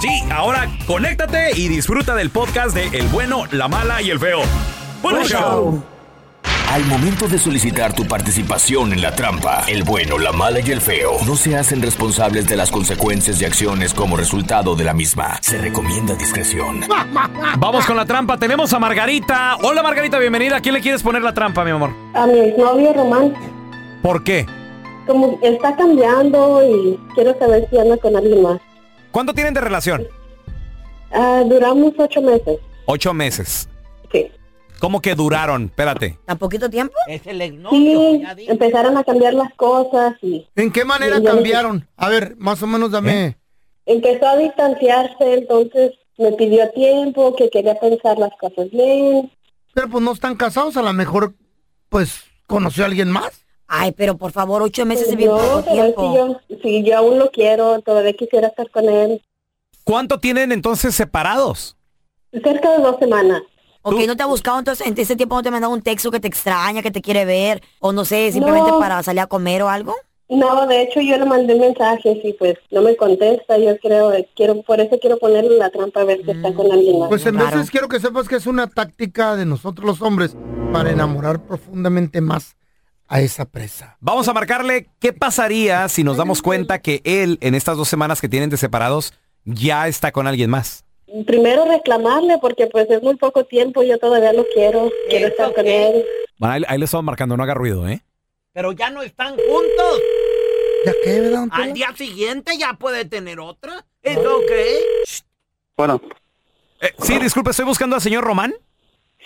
Sí, ahora conéctate y disfruta del podcast de El bueno, la mala y el feo. ¡Buen show! Al momento de solicitar tu participación en la trampa, el bueno, la mala y el feo no se hacen responsables de las consecuencias y acciones como resultado de la misma. Se recomienda discreción. Vamos con la trampa. Tenemos a Margarita. Hola Margarita, bienvenida. ¿A quién le quieres poner la trampa, mi amor? A mi novio Román. ¿Por qué? Como está cambiando y quiero saber si anda con alguien más. ¿Cuánto tienen de relación? Ah, duramos ocho meses. Ocho meses. Sí. ¿Cómo que duraron? Espérate. ¿Tan poquito tiempo? Es el Sí, empezaron a cambiar las cosas y ¿En qué manera cambiaron? A ver, más o menos dame. empezó a distanciarse, entonces me pidió tiempo, que quería pensar las cosas bien. Pero pues no están casados, a lo mejor pues conoció a alguien más. Ay, pero por favor, ocho meses es bien no, poco pero es tiempo. que yo, si yo aún lo quiero, todavía quisiera estar con él. ¿Cuánto tienen entonces separados? Cerca de dos semanas. Ok, ¿no te ha buscado entonces en ese tiempo no te ha mandado un texto que te extraña, que te quiere ver? O no sé, simplemente No. para salir a comer o algo? No, de hecho yo le mandé mensajes y pues no me contesta. Yo creo, quiero, por eso quiero ponerle la trampa a ver si está con alguien más. Pues en Claro. quiero que sepas que es una táctica de nosotros los hombres para enamorar profundamente más a esa presa. Vamos a marcarle qué pasaría si nos damos cuenta que él, en estas dos semanas que tienen de separados, ya está con alguien más. Primero reclamarle porque pues es muy poco tiempo, yo todavía lo quiero, quiero estar con él. Bueno, ahí, ahí le estamos marcando, no haga ruido, ¿eh? Pero ya no están juntos. ¿Ya qué, verdad, don Al Tela? día siguiente ya puede tener otra. ¿Es ok? Bueno, Eh, sí, disculpe, estoy buscando al señor Román.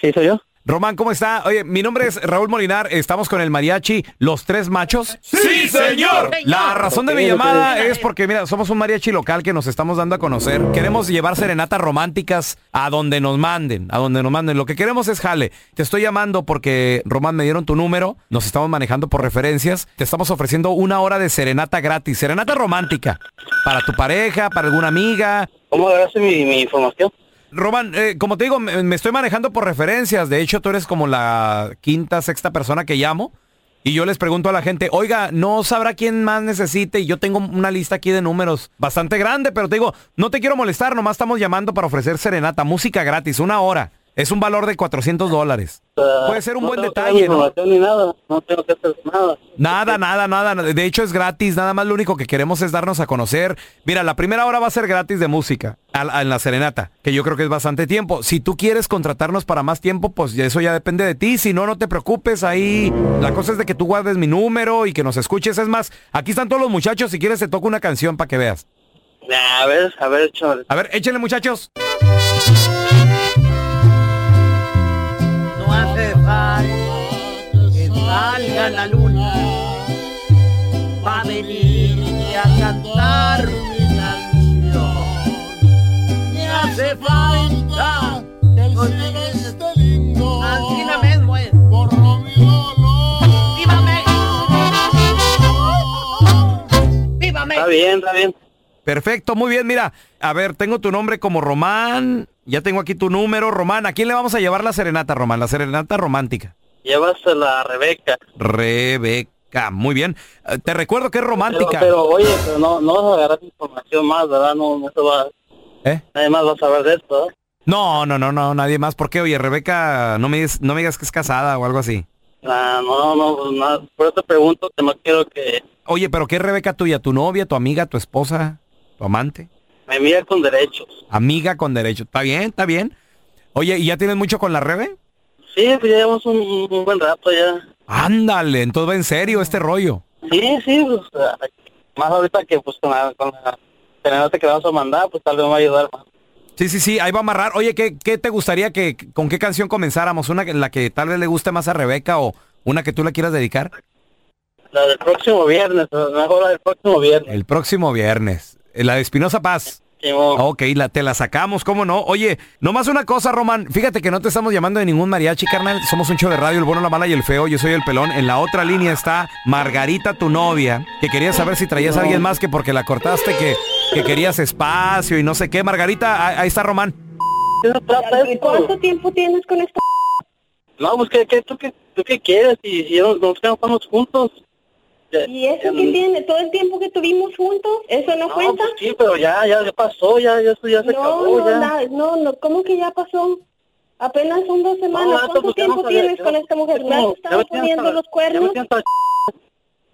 sí, soy yo. Román, ¿cómo está? Oye, mi nombre es Raúl Molinar, estamos con el mariachi Los Tres Machos. ¡Sí, señor! La razón de mi llamada es porque, mira, somos un mariachi local que nos estamos dando a conocer. Queremos llevar serenatas románticas a donde nos manden, a donde nos manden. Lo que queremos es jale. Te estoy llamando porque, Román, me dieron tu número, nos estamos manejando por referencias. Te estamos ofreciendo una hora de serenata gratis, serenata romántica, para tu pareja, para alguna amiga. ¿Cómo agarraste mi, mi información? Román, eh, como te digo, me, me estoy manejando por referencias. De hecho, tú eres como la quinta, sexta persona que llamo. Y yo les pregunto a la gente, oiga, ¿no sabrá quién más necesite? Y yo tengo una lista aquí de números bastante grande, pero te digo, no te quiero molestar, nomás estamos llamando para ofrecer serenata, música gratis, una hora. Es un valor de 400 dólares. Puede ser un No buen tengo que dar detalle, ¿no? información ni nada, no tengo que hacer nada. Nada, nada, nada. De hecho es gratis. Nada más lo único que queremos es darnos a conocer. Mira, la primera hora va a ser gratis de música en la serenata, que yo creo que es bastante tiempo. Si tú quieres contratarnos para más tiempo, pues eso ya depende de ti. Si no, no te preocupes. Ahí la cosa es de que tú guardes mi número y que nos escuches. Es más, aquí están todos los muchachos. Si quieres te toco una canción para que veas. A ver, a ver, chaval. A ver, échenle muchachos. Salga la luna. Va a venir a cantar mi canción. Me hace falta que el cielo esté lindo. Así la mismo es. ¡Viva México! ¡Viva México! Está bien, está bien. Perfecto, muy bien. Mira, a ver, tengo tu nombre como Román. Ya tengo aquí tu número, Román. ¿A quién le vamos a llevar la serenata, Román? La serenata romántica. Llévasela a Rebeca. Rebeca, muy bien. Eh, Te recuerdo que es romántica. Pero, pero, oye, pero no, no vas a agarrar información más, ¿verdad? No, no se va. ¿Eh? Nadie más va a saber de esto, ¿verdad? No, no, no, no, nadie más. ¿Por qué? Oye, Rebeca, no me, digas- no me digas que es casada o algo así. Ah, no, no, pues, nada. Por eso te pregunto que no quiero que Oye, pero ¿qué es Rebeca tuya? ¿Tu novia, tu amiga, tu esposa, tu amante? me mire con derechos. Amiga con derecho. ¿Está bien? ¿Está bien? Oye, ¿y ya tienes mucho con la Rebe? Sí, pues ya llevamos un, un buen rato ya. Ándale, entonces va en serio este rollo. Sí, sí, pues, más ahorita que pues con la, con la serenata que vamos a mandar, pues tal vez me va a ayudar más. Sí, sí, sí, ahí va a amarrar. Oye, ¿qué, qué te gustaría que, con qué canción comenzáramos? ¿Una que- la que tal vez le guste más a Rebeca o una que tú le quieras dedicar? La del próximo viernes, mejor la del próximo viernes. El próximo viernes. La de Espinosa Paz. Ok, la, te la sacamos, ¿cómo no? Oye, nomás una cosa, Román. Fíjate que no te estamos llamando de ningún mariachi, carnal. Somos un show de radio, el bueno, la mala y el feo. Yo soy el pelón. En la otra línea está Margarita, tu novia, que quería saber si traías a alguien más que porque la cortaste, que, que querías espacio y no sé qué. Margarita, ahí ahí está Román. ¿Y cuánto tiempo tienes con esta? No, pues ¿qué, qué, tú, qué, tú qué quieres y si yo- nosotros no estamos juntos. Ya- ¿Y eso ya- qué tiene? ¿Todo el tiempo que tuvimos juntos? ¿Eso no, No, cuenta? pues sí, pero ya, ya, ya pasó, ya, ya, eso ya se no, acabó, no, ya. no, no, ¿cómo que ya pasó? Apenas son dos semanas. ¿Cuánto pues ya tiempo no sabía, tienes ya- con esta mujer? ya ¿Me has estado ya tienes poniendo hasta- los ya cuernos? tienes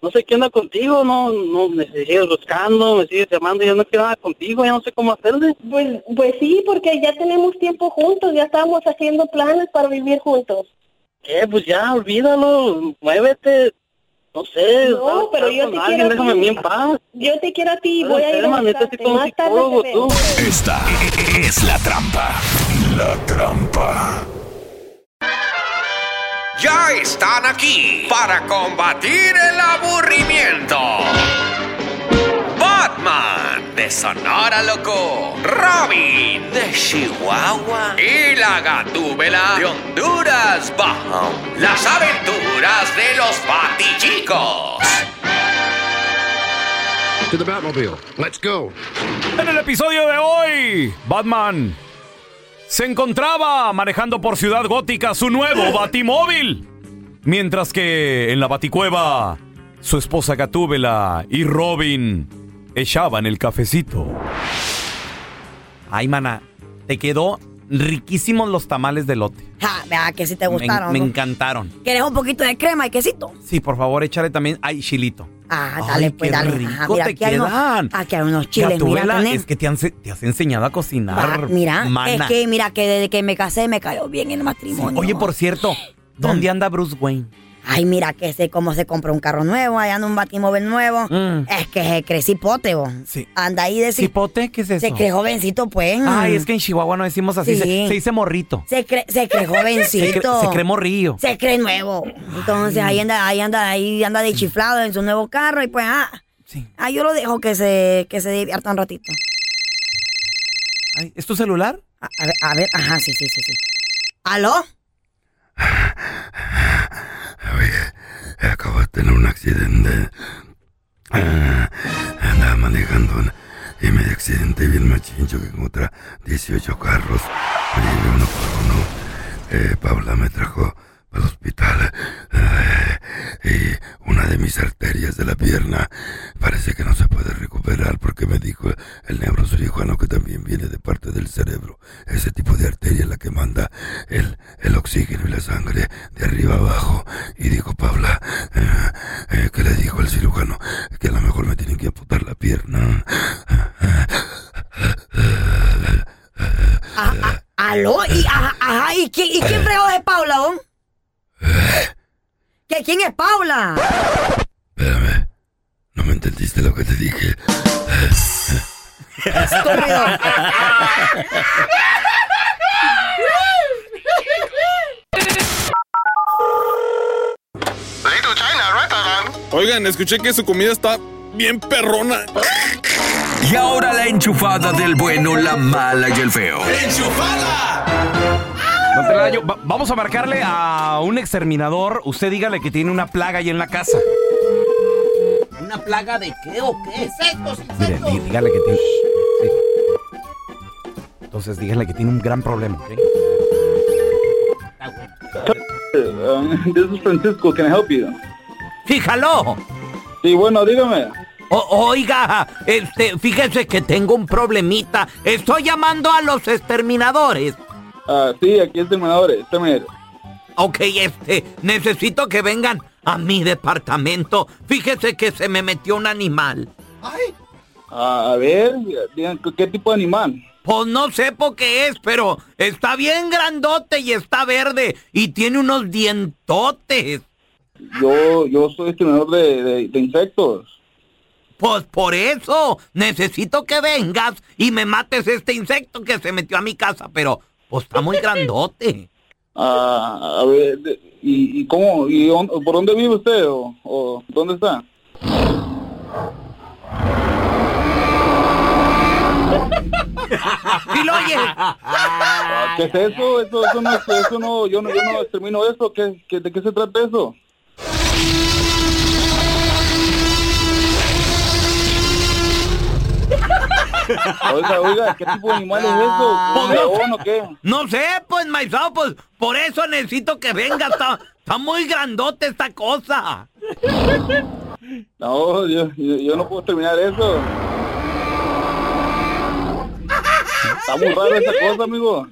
No sé qué anda contigo, no, no, me sigues buscando, me sigues llamando, yo no quiero nada contigo, ya no sé cómo hacerle. Pues, pues sí, porque ya tenemos tiempo juntos, ya estábamos haciendo planes para vivir juntos. ¿Qué? Pues ya, olvídalo, muévete, no sé. No, pero yo te alguien, quiero a déjame a ti. mí en paz. Yo te quiero a ti, voy a ir Más tarde. Esta es la trampa. La trampa. Ya están aquí para combatir el aburrimiento. Batman de Sonora Loco, Robin de Chihuahua y la Gatúbela de Honduras Bajo. Las aventuras de los Batichicos. To the Batmobile. Let's go. En el episodio de hoy, Batman se encontraba manejando por Ciudad Gótica su nuevo Batimóvil. Mientras que en la Baticueva, su esposa Gatúbela y Robin echaban el cafecito. Ay, mana, te quedó riquísimos los tamales de lote. Ja, vea que sí te gustaron. me encantaron. ¿Quieres un poquito de crema y quesito? Sí, por favor, échale también. Ay, chilito. Ah, Ay, dale, pues qué dale. rico Ajá, mira, te aquí hay unos- quedan. aquí hay unos chiles, mira, tenés. es que te, han, te has enseñado a cocinar. Va, mira, mana. es que mira que desde que me casé me cayó bien el matrimonio. Oye, por cierto, ¿dónde anda Bruce Wayne? Ay, mira que sé cómo se compró un carro nuevo, allá anda un batimóvil nuevo. Mm. Es que se cree cipote, vos. Sí. Anda ahí de ¿Cipote? ¿Qué es eso? Se cree jovencito, pues. Ay, es que en Chihuahua no decimos así, Sí. se, se dice morrito. Se cree, se cree jovencito. Se cree, se cree morrillo. Se cree nuevo. Entonces ahí anda, ahí anda, ahí anda de chiflado en su nuevo carro y pues ah. Sí. Ah, yo lo dejo que se, que se divierta un ratito. Ay, ¿Es tu celular? A, a ver, a ver, ajá, sí, sí, sí, sí. ¿Aló? Acabo de tener un accidente. Ah, andaba manejando y me accidenté bien machincho que contra 18 carros. Me llevé uno por uno. Eh, Paula me trajo al hospital. Eh, y una de mis arterias de la pierna parece que no se puede recuperar porque me dijo el neurocirujano que también viene de parte del cerebro. Ese tipo de arteria es la que manda el, el oxígeno y la sangre de arriba abajo. Y dijo Paula, eh, eh, que le dijo el cirujano que a lo mejor me tienen que amputar la pierna. Ah, ah, ¿Aló? ¿Y, ajá, ajá, ¿y, quién, ¿y quién fregó es Paula, don? ¿Que quién es Paula? Espérame, no me entendiste lo que te dije. Estúpido. Oigan, escuché que su comida está bien perrona. Y ahora la enchufada del bueno, la mala y el feo. Don Telaraño, va- vamos a marcarle a un exterminador. Usted dígale que tiene una plaga ahí en la casa. ¿Una plaga de qué o qué? Insectos, Mire, insectos. dí- dígale que tiene. sí. Entonces dígale que tiene un gran problema. ¿ok? This is Francisco, can I help you? Fíjalo. Sí, bueno, dígame. O- oiga, este, fíjese que tengo un problemita. Estoy llamando a los exterminadores. Ah, sí, aquí es Terminadores, Terminator. Ok, este, necesito que vengan a mi departamento. Fíjese que se me metió un animal. Ah, a ver, digan, ¿qué tipo de animal? Pues no sé por qué es, pero está bien grandote y está verde y tiene unos dientotes. Yo, yo soy exterminador de, de, de insectos. Pues por eso necesito que vengas y me mates este insecto que se metió a mi casa, pero pues está muy grandote. Ah, a ver, ¿y, y cómo? ¿Y dónde- por dónde vive usted o, o dónde está? Lo oye. ¿Qué es eso? Eso, eso no, es- eso no, yo no, yo no extermino eso. ¿Qué, qué, ¿De qué se trata eso? Oiga, oiga, ¿qué tipo de animal es eso? Pues ¿Un no león o qué? No sé, pues, maizao, pues, por eso necesito que venga. Está, está muy grandote esta cosa. No, yo, yo, yo no puedo terminar eso. Está muy raro esa cosa, amigo.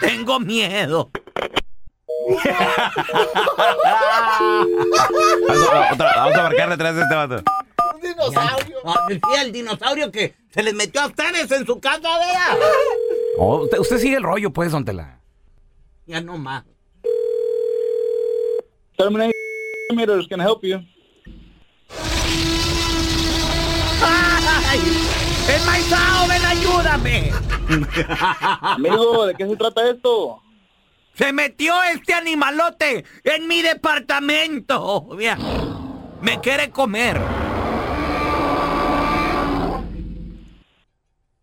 Tengo miedo. Vamos a, otra- vamos a marcarle atrás de este vato. Un dinosaurio. Sí, el dinosaurio que se les metió a ustedes en su casa, vea. Oh, usted, usted sigue el rollo, pues, don Tela. Ya no más. Terminator Terminators can help you. ¡Ay! ¡El maizao, ven, ayúdame! Amigo, ¿de qué se trata esto? Se metió este animalote en mi departamento. Mira, me quiere comer.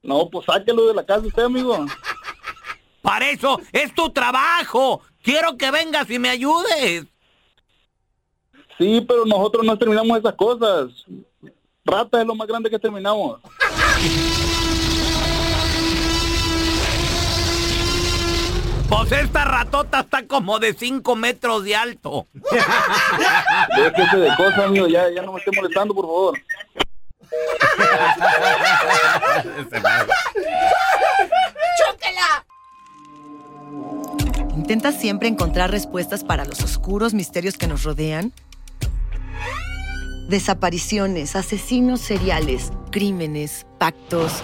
No, pues sáquelo de la casa usted, amigo. Para eso es tu trabajo. Quiero que vengas y me ayudes. Sí, pero nosotros no terminamos esas cosas. Rata es lo más grande que terminamos. Pues esta ratota está como de 5 metros de alto. Déjese de cosas, amigo. Ya, ya no me esté molestando, por favor. ¿Intentas siempre encontrar respuestas para los oscuros misterios que nos rodean? Desapariciones, asesinos seriales, crímenes, pactos.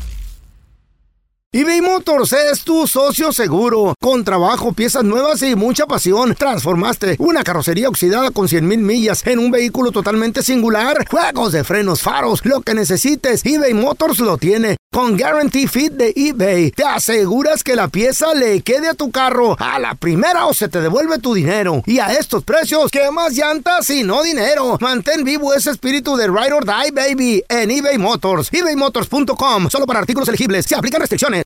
eBay Motors es tu socio seguro. Con trabajo, piezas nuevas y mucha pasión, transformaste una carrocería oxidada con 100 mil millas en un vehículo totalmente singular. Juegos de frenos, faros, lo que necesites, eBay Motors lo tiene. Con Guarantee Fit de eBay, te aseguras que la pieza le quede a tu carro a la primera o se te devuelve tu dinero. Y a estos precios, ¿qué más llantas y no dinero? Mantén vivo ese espíritu de Ride or Die, baby, en eBay Motors. ebaymotors.com. Solo para artículos elegibles. Se aplican restricciones.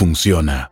funciona.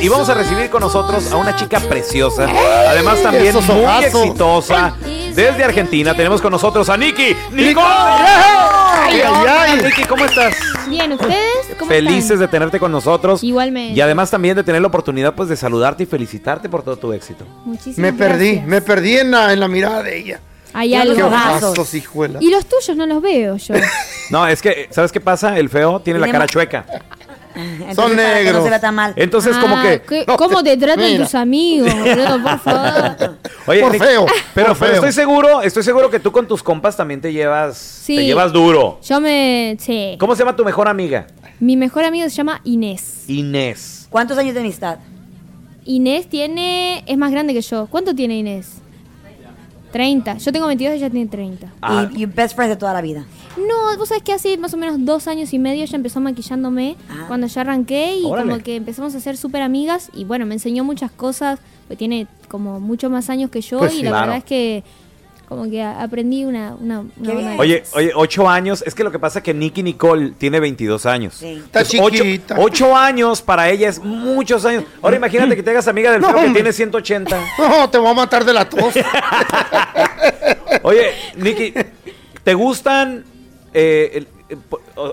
Y vamos a recibir con nosotros a una chica preciosa, además también muy ojazos. exitosa. Desde Argentina tenemos con nosotros a Nikki. ¡Nicole! ¡Ay, ¿Qué ay, onda, ay! Nikki, ¿cómo estás? Bien, ¿ustedes? ¿Cómo Felices están? de tenerte con nosotros. Igualmente. Y además también de tener la oportunidad pues de saludarte y felicitarte por todo tu éxito. Muchísimas Me perdí, gracias. me perdí en la, en la mirada de ella. Hay algo. Y los tuyos no los veo yo. No, es que, ¿sabes qué pasa? El feo tiene la cara chueca. Entonces, Son para que No negros. se vea tan mal. Entonces, como Ah, que. ¿qué- ¿Cómo te tratan Mira. tus amigos, boludo? Por favor. Oye, Por Nick, feo, Pero, por pero feo. estoy seguro, estoy seguro que tú con tus compas también te llevas. Sí. Te llevas duro. Yo me. Sí. ¿Cómo se llama tu mejor amiga? Mi mejor amigo se llama Inés. Inés. ¿Cuántos años de amistad? Inés tiene. Es más grande que yo. ¿Cuánto tiene Inés? 30. Yo tengo 22 y ella tiene 30. Ah. Y, y best friends de toda la vida. No, vos sabés que hace más o menos dos años y medio ella empezó maquillándome Ah. cuando yo arranqué y Órale. como que empezamos a ser súper amigas y bueno, me enseñó muchas cosas, pues tiene como muchos más años que yo Pues y sí. la Claro. verdad es que como que aprendí una... una, una Oye, oye, ocho años. Es que lo que pasa es que Nicky Nicole tiene 22 años. Sí. Está chiquita. ocho años para ella es muchos años. Ahora imagínate que te hagas amiga del No, feo que hombre. tiene 180. No, te voy a matar de la tos. Oye, Nicky, ¿te gustan, eh, el- eh,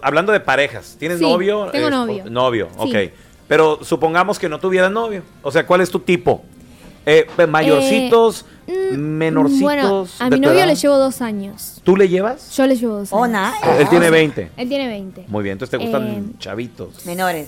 hablando de parejas, ¿tienes Sí, novio? tengo Eh, novio. Novio, Sí. ok. Pero supongamos que no tuvieras novio. O sea, ¿cuál es tu tipo? Eh, mayorcitos, Mm, menorcitos. Bueno, a mi novio edad? le llevo dos años. ¿Tú le llevas? Yo le llevo dos Oh, años. nice. Él tiene 20. Él tiene 20. Muy bien, entonces te gustan Eh, chavitos. Menores.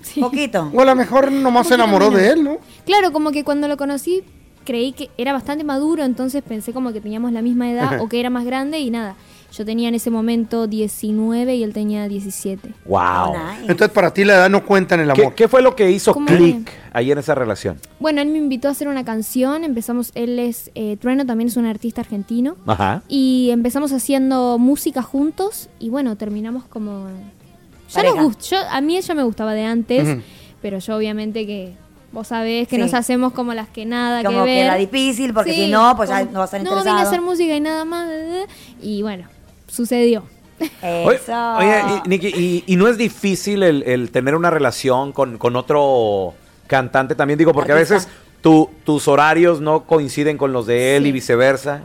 Sí. Poquito. O a lo mejor nomás se enamoró de él, ¿no? Claro, como que cuando lo conocí creí que era bastante maduro, entonces pensé como que teníamos la misma edad o que era más grande y nada. Yo tenía en ese momento 19 y él tenía 17. Wow. Oh, nice. Entonces para ti la edad no cuenta en el ¿Qué, amor. qué fue lo que hizo ¿Cómo click ahí en esa relación? Bueno, él me invitó a hacer una canción, empezamos, él es, eh, Trueno también es un artista argentino, Ajá. y empezamos haciendo música juntos y bueno, terminamos como... Ya nos gust- yo, a mí ella me gustaba de antes, pero yo obviamente que... Vos sabés que Sí. nos hacemos como las que nada Como que que ver. era difícil, porque Sí, si no, pues ya como, no va a estar No, interesado. vine a hacer música y nada más. Y bueno, sucedió. Eso. oye, y, Nicky, y, y no es difícil el, el tener una relación con, con otro cantante también, digo, porque a veces tu- tus horarios no coinciden con los de él Sí. y viceversa.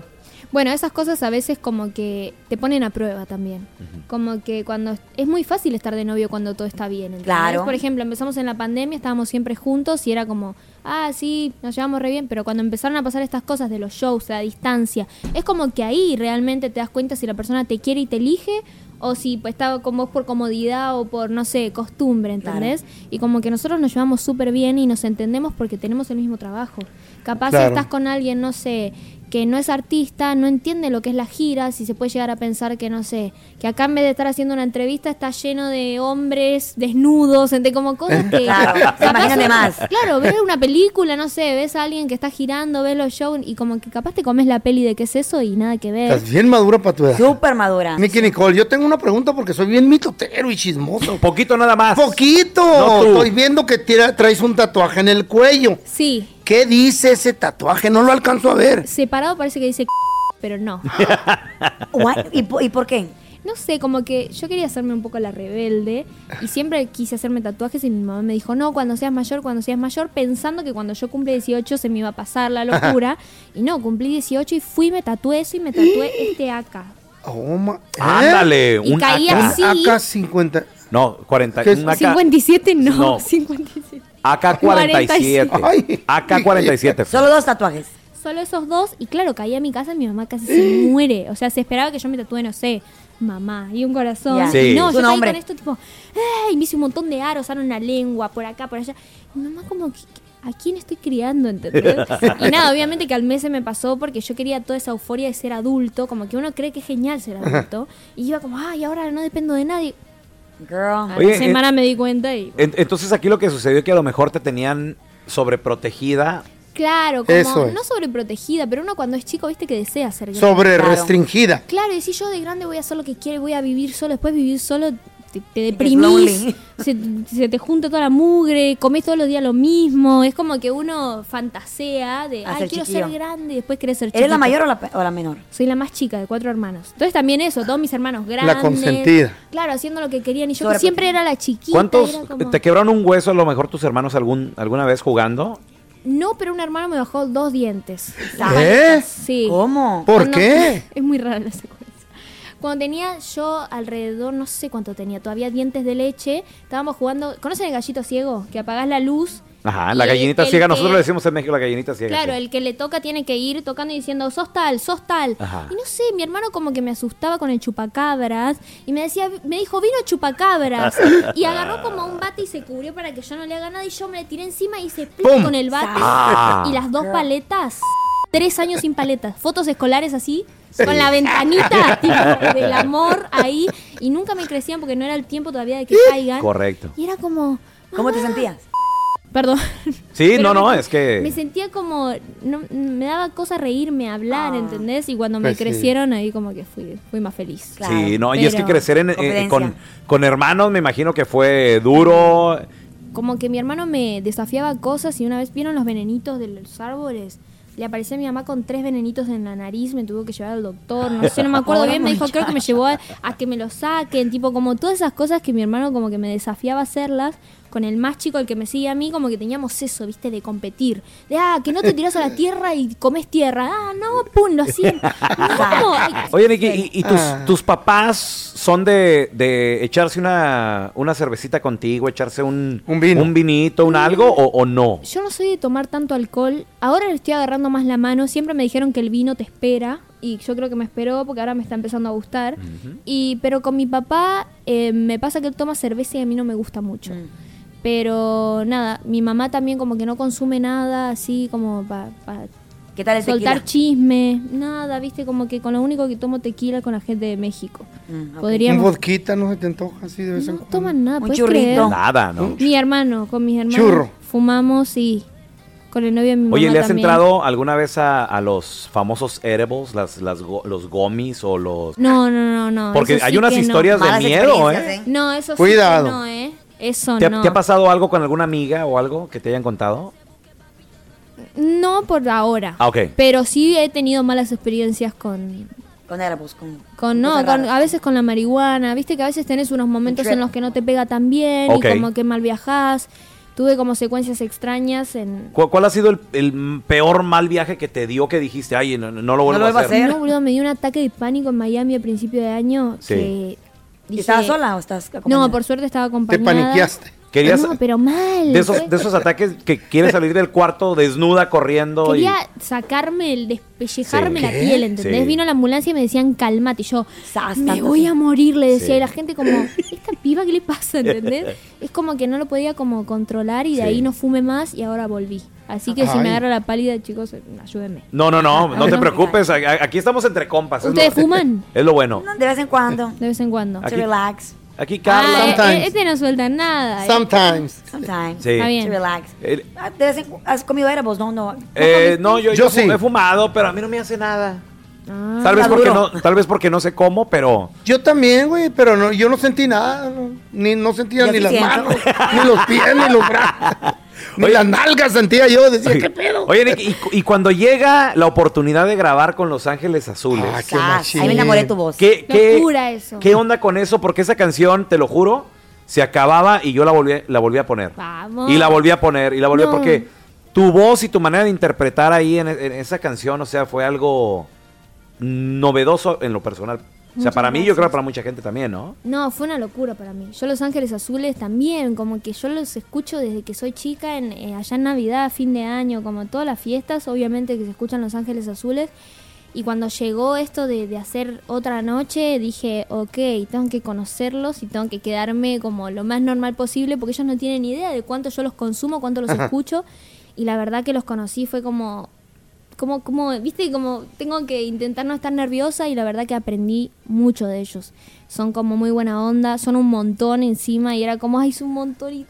Bueno, esas cosas a veces como que te ponen a prueba también. Como que cuando es muy fácil estar de novio cuando todo está bien. ¿entendés? Claro. Por ejemplo, empezamos en la pandemia, estábamos siempre juntos y era como, ah, sí, nos llevamos re bien, pero cuando empezaron a pasar estas cosas de los shows, la distancia, es como que ahí realmente te das cuenta si la persona te quiere y te elige o si pues, estaba con vos por comodidad o por, no sé, costumbre, ¿entendés? Y como que nosotros nos llevamos súper bien y nos entendemos porque tenemos el mismo trabajo. Capaz si estás con alguien, no sé, que no es artista, no entiende lo que es la gira, si se puede llegar a pensar que, no sé, que acá en vez de estar haciendo una entrevista está lleno de hombres desnudos, entre como cosas que... Claro, son- más. Claro, ves una película, no sé, ves a alguien que está girando, ves los shows y como que capaz te comes la peli de qué es eso y nada que ver. Estás bien madura para tu edad. Súper madura. Nicky Nicole, yo tengo una pregunta porque soy bien mitotero y chismoso. Poquito nada más. ¡Poquito! No. Estoy viendo que tira- traes un tatuaje en el cuello. Sí, ¿Qué dice ese tatuaje? No lo alcanzo a ver. separado parece que dice pero no. ¿Y, po- ¿Y por qué? No sé, como que yo quería hacerme un poco la rebelde y siempre quise hacerme tatuajes y mi mamá me dijo, no, cuando seas mayor, cuando seas mayor, pensando que cuando yo cumple 18 se me iba a pasar la locura. y no, cumplí 18 y fui, me tatué eso y me tatué este acá. Oh, ma- ¿eh? Ándale, Y un caí AK. así. AK-50. No, 40. ¿Qué es? un AK, 57 no, No. 57. AK-47. Ay. AK-47. Solo dos tatuajes. Solo esos dos y claro, caí a mi casa y mi mamá casi se muere. O sea, se esperaba que yo me tatúe, no sé, mamá y un corazón. Ya. Sí. Y no, yo caí con esto tipo, ¡ay! Me hice un montón de aros, ahora una lengua, por acá, por allá. Y mi mamá como, "¿Qué- qué- ¿a quién estoy criando? ¿Entendés? y nada, obviamente que al mes se me pasó porque yo quería toda esa euforia de ser adulto, como que uno cree que es genial ser adulto. y iba como, ¡ay, ahora no dependo de nadie! Girl. Oye, la semana me di cuenta y... En- Entonces aquí lo que sucedió es que a lo mejor te tenían sobreprotegida. Claro, como Eso es. no sobreprotegida, pero uno cuando es chico, viste que desea ser grande. Sobre Claro. restringida. Claro, y si yo de grande voy a hacer lo que quiero y voy a vivir solo, después vivir solo, te, te deprimís, se, se te junta toda la mugre, comés todos los días lo mismo, es como que uno fantasea de, ay, quiero chiquillo. ser grande y después querés ser chiquito. ¿Eres la mayor o la, o la menor? Soy la más chica de cuatro hermanos. Entonces también eso, todos mis hermanos grandes. consentida. Claro, haciendo lo que querían y yo que siempre era la chiquita. ¿Cuántos era como- te quebraron un hueso a lo mejor tus hermanos algún, alguna vez jugando? No, pero un hermano me bajó dos dientes. ¿Eh? Sí. ¿Cómo? ¿Por Cuando- qué? Es muy rara la secuencia. Cuando tenía yo alrededor, no sé cuánto tenía, todavía dientes de leche, estábamos jugando. ¿Conocen el gallito ciego? Que apagás la luz. Ajá, la gallinita el ciega. Nosotros le decimos en México la gallinita ciega. Claro, sí. el que le toca tiene que ir tocando y diciendo, sos tal, sos tal. Ajá. Y no sé, mi hermano como que me asustaba con el chupacabras y me decía, me dijo, vino chupacabras. y agarró como un bate y se cubrió para que yo no le haga nada y yo me le tiré encima y plic ¡Pum! con el bate. Ah. Y las dos paletas, tres años sin paletas, fotos escolares así, con la ventanita tipo, del amor ahí. Y nunca me crecían porque no era el tiempo todavía de que caigan. Correcto. Y era como... ¿Cómo te "Mamá". sentías? Perdón. Sí, Pero no, no, me- es que... Me sentía como. no- me daba cosa reírme, hablar, Ah. ¿entendés? Y cuando me Pues sí. crecieron, ahí como que fui, fui más feliz. Claro. Sí, no, y es que crecer en- eh, Confidencia. con, con hermanos me imagino que fue duro. Como que mi hermano me desafiaba cosas y una vez vieron los venenitos de los árboles. Le apareció a mi mamá con tres venenitos en la nariz, me tuvo que llevar al doctor, no sé, no me acuerdo bien, me dijo, creo que me llevó a, a que me lo saquen, tipo como todas esas cosas que mi hermano como que me desafiaba a hacerlas, con el más chico, el que me sigue a mí, como que teníamos eso, viste, de competir. De, ah, que no te tiras a la tierra y comes tierra. Ah, no, pum, lo hacían. No, Oye, Nicky, ¿y, y tus, Ah. tus papás son de, de echarse una, una cervecita contigo, echarse un, Un vino. un vinito, un algo o, o no? Yo no soy de tomar tanto alcohol. Ahora le estoy agarrando más la mano. Siempre me dijeron que el vino te espera. Y yo creo que me esperó porque ahora me está empezando a gustar. y Pero con mi papá eh, me pasa que él toma cerveza y a mí no me gusta mucho. Pero nada, mi mamá también como que no consume nada así como para ¿Qué tal el soltar tequila? chisme. Nada, viste, como que con lo único que tomo tequila con la gente de México. Mm, ok. Un Podríamos... vodquita no se te antoja así de vez en No cuando. toman nada, Un ¿puedes churrito. creer? Nada, ¿no? Mi hermano, con mis hermanos. Churro. Fumamos y con el novio de mi mamá Oye, ¿le has también. entrado alguna vez a, a los famosos edibles, las, las go- los gomis o los... No, no, no, no. Porque hay sí unas no. historias de Malas miedo, ¿eh? ¿eh? No, eso Cuidado. sí que no, ¿eh? Eso ¿Te, ha- no. te ha pasado algo con alguna amiga o algo que te hayan contado? No por ahora. Ah, ok. Pero sí he tenido malas experiencias con... Con Airbus, con... Con, no, con- a veces con la marihuana. Viste que a veces tenés unos momentos en los que no te pega tan bien y como que mal viajás. Tuve como secuencias extrañas en... ¿Cuál, cuál ha sido el, el peor mal viaje que te dio que dijiste, ay, no, no lo vuelvo lo a hacer? hacer. No, boludo, me dio un ataque de pánico en Miami a principio de año Sí. que... ¿Y dije- ¿Estabas sola o estás acompañada? No, por suerte estaba Te acompañada. paniqueaste. Querías No, pero mal. de esos, Fue- de esos ataques que quieres salir del cuarto desnuda corriendo y... Quería sacarme, el despellejarme Sí. la piel, ¿entendés? Sí. Vino la ambulancia y me decían, calmate. Y yo, Sas, me voy así. a morir, le decía. Sí. Y la gente como, esta piba, ¿qué le pasa? ¿Entendés? es como que no lo podía como controlar y de Sí. ahí no fumé más y ahora volví. Así que si me Ay. agarra la pálida, chicos, ayúdenme. No, no, no, no te preocupes. Aquí estamos entre compas. es ¿Ustedes lo- fuman? Es lo bueno. De vez en cuando. De vez en cuando. Aquí- To relax. Aquí Carla. Ah, eh, eh, este no suelta nada. eh. Sometimes. Sometimes. Sí. Está bien. To relax. Eh, Ah, de vez en ¿Has comido edibles? No, no. eh, no, yo, Yo yo, sí. he fumado, pero a mí no me hace nada. Ah, Tal vez, porque no, tal vez porque no sé cómo, pero... Yo también, güey, pero no, yo no sentí nada. no, ni no sentía Yo ni las siento. manos, ni los pies, ni los brazos. Oye. las nalgas sentía yo. Decía, ¿qué pedo? Oye, Nick, y, cu- y cuando llega la oportunidad de grabar con Los Ángeles Azules, Ah, qué Ah, machín. ahí me enamoré de tu voz. ¿qué, qué, Locura eso. qué onda con eso? Porque esa canción, te lo juro, se acababa y yo la volví, la volví a poner. Vamos. Y la volví a poner, y la volví a No. porque tu voz y tu manera de interpretar ahí en, en esa canción, o sea, fue algo novedoso en lo personal. O sea, para mí, yo creo que para mucha gente también, ¿no? No, fue una locura para mí. Yo Los Ángeles Azules también, como que yo los escucho desde que soy chica, en, eh, allá en Navidad, fin de año, como todas las fiestas, obviamente que se escuchan Los Ángeles Azules. Y cuando llegó esto de, de hacer otra noche, dije, ok, tengo que conocerlos y tengo que quedarme como lo más normal posible, porque ellos no tienen idea de cuánto yo los consumo, cuánto los escucho. Y la verdad que los conocí fue como, como, como, viste, como tengo que intentar no estar nerviosa y la verdad que aprendí mucho de ellos. Son como muy buena onda, son un montón encima y era como, ay, es un montón y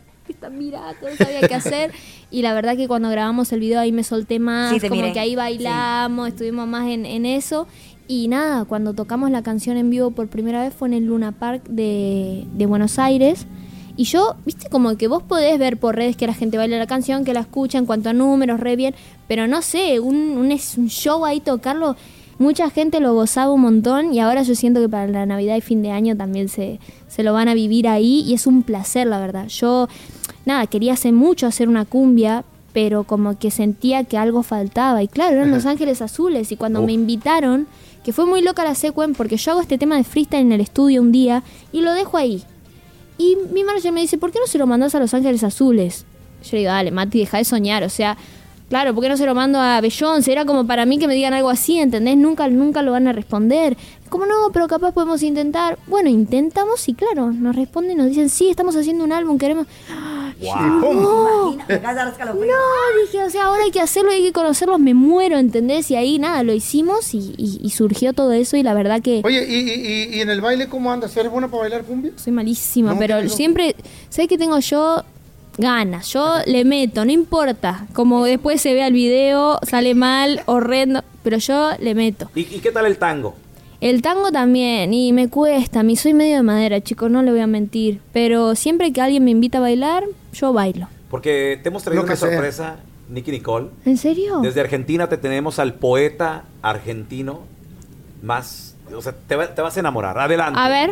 mirando, no sabía qué hacer. Y la verdad que cuando grabamos el video ahí me solté más, Sí, como miré. que ahí bailamos, estuvimos más en, en eso. Y nada, cuando tocamos la canción en vivo por primera vez fue en el Luna Park de, de Buenos Aires. Y yo, viste, como que vos podés ver por redes que la gente baila la canción, que la escucha en cuanto a números, re bien, pero no sé, un, un, un show ahí tocarlo, mucha gente lo gozaba un montón y ahora yo siento que para la Navidad y fin de año también se, se lo van a vivir ahí y es un placer, la verdad. Yo, nada, quería hace mucho hacer una cumbia, pero como que sentía que algo faltaba. Y claro, eran Los Ángeles Azules y cuando me invitaron, que fue muy loca la secuen, porque yo hago este tema de freestyle en el estudio un día y lo dejo ahí. Y mi manager me dice, ¿por qué no se lo mandas a Los Ángeles Azules? Yo le digo, dale, Mati, deja de soñar. O sea, claro, ¿por qué no se lo mando a Beyoncé? Era como para mí que me digan algo así, ¿entendés? Nunca, nunca lo van a responder. Como no, pero capaz podemos intentar. Bueno, intentamos y claro, nos responden y nos dicen, sí, estamos haciendo un álbum, queremos... No, dar escalofríos. no, dije, o sea, ahora hay que hacerlo, hay que conocerlos, me muero, ¿entendés? Y ahí nada, lo hicimos y, y- y surgió todo eso y la verdad que... Oye, ¿y, y, en el baile cómo andas? ¿Eres buena para bailar cumbia? Soy malísima, No, pero no. siempre, ¿sabes qué tengo yo? Ganas, yo le meto, no importa. Como después se vea el video, sale mal, horrendo, pero yo le meto. ¿Y, y qué tal el tango? El tango también, y me cuesta, a mí soy medio de madera, chicos, no le voy a mentir. Pero siempre que alguien me invita a bailar, yo bailo. Porque te hemos traído Lo una sorpresa, Nicky Nicole. ¿En serio? Desde Argentina te tenemos al poeta argentino más... O sea, te, va- te vas a enamorar. Adelante. A ver,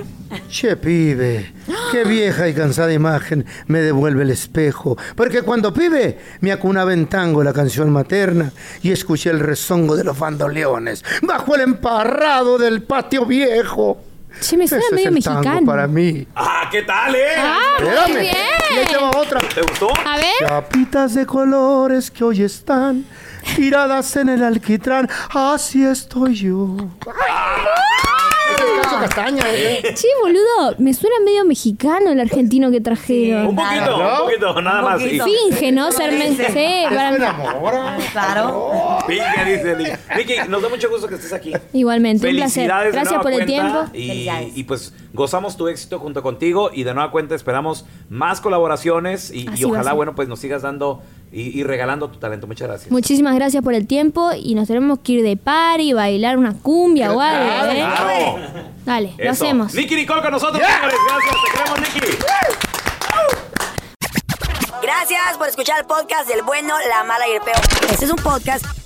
Che, pibe, qué vieja y cansada imagen me devuelve el espejo. Porque cuando pibe me acunaba en tango la canción materna y escuché el rezongo de los bandoleones bajo el emparrado del patio viejo. che, me suena Ese medio es el tango mexicano. para mí. ¡Ah, qué tal, eh! Ah, muy Espérame. bien. Y ahí otra. ¿Te gustó? A ver. Chapitas de colores que hoy están tiradas en el alquitrán. Así estoy yo. Caso Castaña, ¿eh? Che, boludo, me suena medio mexicano el argentino que trajeron. Un poquito, un poquito, nada más. sí. Finge, ¿no? Ser sí, para-. Claro. Finge, dice. Nicky, nos da mucho gusto que estés aquí. Igualmente, un placer. Gracias por el tiempo. Y, y pues gozamos tu éxito junto contigo y de nueva cuenta esperamos más colaboraciones y, y ojalá, bueno, pues nos sigas dando y, y regalando tu talento. Muchas gracias. Muchísimas gracias por el tiempo y nos tenemos que ir de party, bailar una cumbia o algo, ¿eh? Claro. Dale, lo hacemos. Nicky Nicole con nosotros, señores. Gracias, te queremos, Nicky. Gracias por escuchar el podcast del bueno, la mala y el peor. Este es un podcast